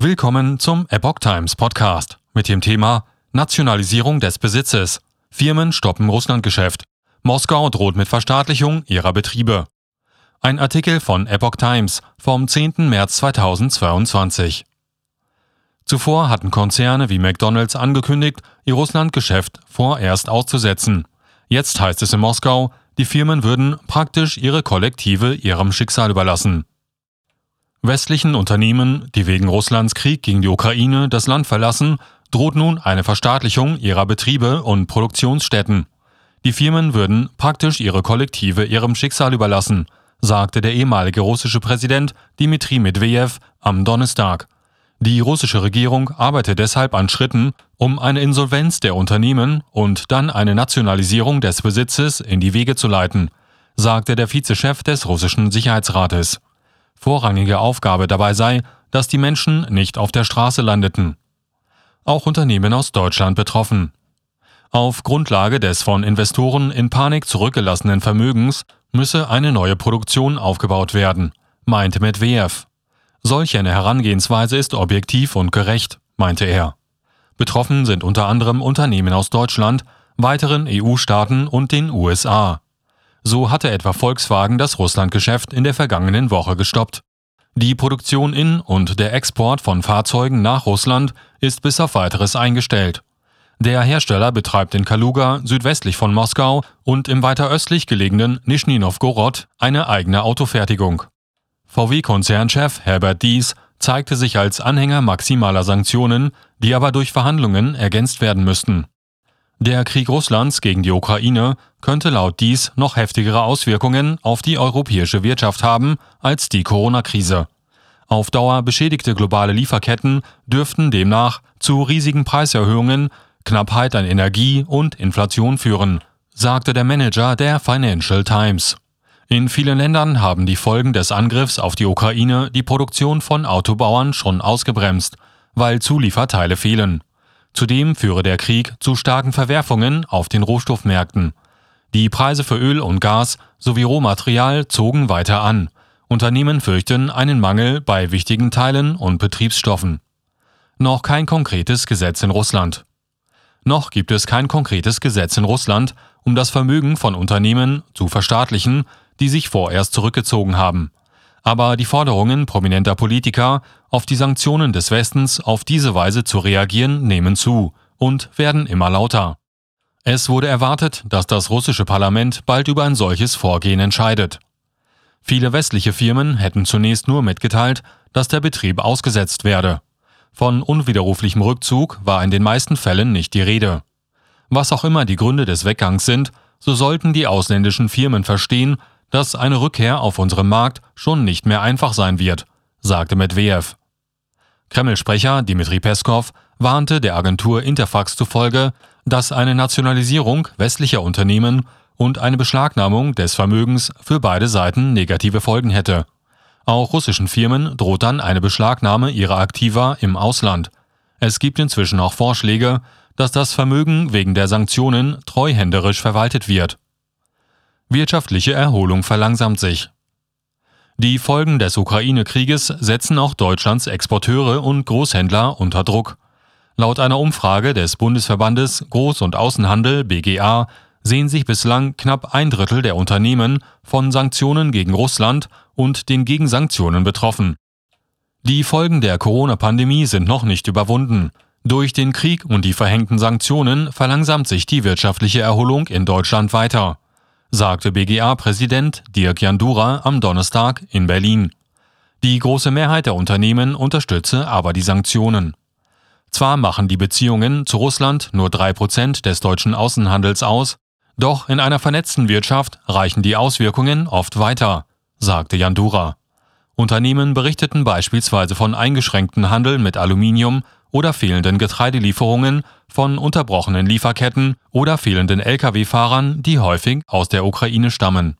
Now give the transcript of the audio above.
Willkommen zum Epoch Times Podcast mit dem Thema Nationalisierung des Besitzes. Firmen stoppen Russlandgeschäft. Moskau droht mit Verstaatlichung ihrer Betriebe. Ein Artikel von Epoch Times vom 10. März 2022. Zuvor hatten Konzerne wie McDonald's angekündigt, ihr Russlandgeschäft vorerst auszusetzen. Jetzt heißt es in Moskau, die Firmen würden praktisch ihre Kollektive ihrem Schicksal überlassen. Westlichen Unternehmen, die wegen Russlands Krieg gegen die Ukraine das Land verlassen, droht nun eine Verstaatlichung ihrer Betriebe und Produktionsstätten. Die Firmen würden praktisch ihre Kollektive ihrem Schicksal überlassen, sagte der ehemalige russische Präsident Dmitri Medvedev am Donnerstag. Die russische Regierung arbeitet deshalb an Schritten, um eine Insolvenz der Unternehmen und dann eine Nationalisierung des Besitzes in die Wege zu leiten, sagte der Vizechef des russischen Sicherheitsrates. Vorrangige Aufgabe dabei sei, dass die Menschen nicht auf der Straße landeten. Auch Unternehmen aus Deutschland betroffen. Auf Grundlage des von Investoren in Panik zurückgelassenen Vermögens müsse eine neue Produktion aufgebaut werden, meinte Medvedev. Solch eine Herangehensweise ist objektiv und gerecht, meinte er. Betroffen sind unter anderem Unternehmen aus Deutschland, weiteren EU-Staaten und den USA. So hatte etwa Volkswagen das Russlandgeschäft in der vergangenen Woche gestoppt. Die Produktion in und der Export von Fahrzeugen nach Russland ist bis auf weiteres eingestellt. Der Hersteller betreibt in Kaluga südwestlich von Moskau und im weiter östlich gelegenen Nischni Novgorod eine eigene Autofertigung. VW-Konzernchef Herbert Dies zeigte sich als Anhänger maximaler Sanktionen, die aber durch Verhandlungen ergänzt werden müssten. Der Krieg Russlands gegen die Ukraine könnte laut dies noch heftigere Auswirkungen auf die europäische Wirtschaft haben als die Corona-Krise. Auf Dauer beschädigte globale Lieferketten dürften demnach zu riesigen Preiserhöhungen, Knappheit an Energie und Inflation führen, sagte der Manager der Financial Times. In vielen Ländern haben die Folgen des Angriffs auf die Ukraine die Produktion von Autobauern schon ausgebremst, weil Zulieferteile fehlen. Zudem führe der Krieg zu starken Verwerfungen auf den Rohstoffmärkten. Die Preise für Öl und Gas sowie Rohmaterial zogen weiter an. Unternehmen fürchten einen Mangel bei wichtigen Teilen und Betriebsstoffen. Noch kein konkretes Gesetz in Russland. Noch gibt es kein konkretes Gesetz in Russland, um das Vermögen von Unternehmen zu verstaatlichen, die sich vorerst zurückgezogen haben. Aber die Forderungen prominenter Politiker, auf die Sanktionen des Westens auf diese Weise zu reagieren, nehmen zu und werden immer lauter. Es wurde erwartet, dass das russische Parlament bald über ein solches Vorgehen entscheidet. Viele westliche Firmen hätten zunächst nur mitgeteilt, dass der Betrieb ausgesetzt werde. Von unwiderruflichem Rückzug war in den meisten Fällen nicht die Rede. Was auch immer die Gründe des Weggangs sind, so sollten die ausländischen Firmen verstehen, dass eine Rückkehr auf unserem Markt schon nicht mehr einfach sein wird, sagte Medvedev. Kreml-Sprecher Dmitri Peskov warnte der Agentur Interfax zufolge, dass eine Nationalisierung westlicher Unternehmen und eine Beschlagnahmung des Vermögens für beide Seiten negative Folgen hätte. Auch russischen Firmen droht dann eine Beschlagnahme ihrer Aktiva im Ausland. Es gibt inzwischen auch Vorschläge, dass das Vermögen wegen der Sanktionen treuhänderisch verwaltet wird. Wirtschaftliche Erholung verlangsamt sich. Die Folgen des Ukraine-Krieges setzen auch Deutschlands Exporteure und Großhändler unter Druck. Laut einer Umfrage des Bundesverbandes Groß- und Außenhandel BGA sehen sich bislang knapp ein Drittel der Unternehmen von Sanktionen gegen Russland und den Gegensanktionen betroffen. Die Folgen der Corona-Pandemie sind noch nicht überwunden. Durch den Krieg und die verhängten Sanktionen verlangsamt sich die wirtschaftliche Erholung in Deutschland weiter sagte BGA-Präsident Dirk Jandura am Donnerstag in Berlin. Die große Mehrheit der Unternehmen unterstütze aber die Sanktionen. Zwar machen die Beziehungen zu Russland nur drei Prozent des deutschen Außenhandels aus, doch in einer vernetzten Wirtschaft reichen die Auswirkungen oft weiter, sagte Jandura. Unternehmen berichteten beispielsweise von eingeschränkten Handel mit Aluminium oder fehlenden Getreidelieferungen, von unterbrochenen Lieferketten oder fehlenden Lkw-Fahrern, die häufig aus der Ukraine stammen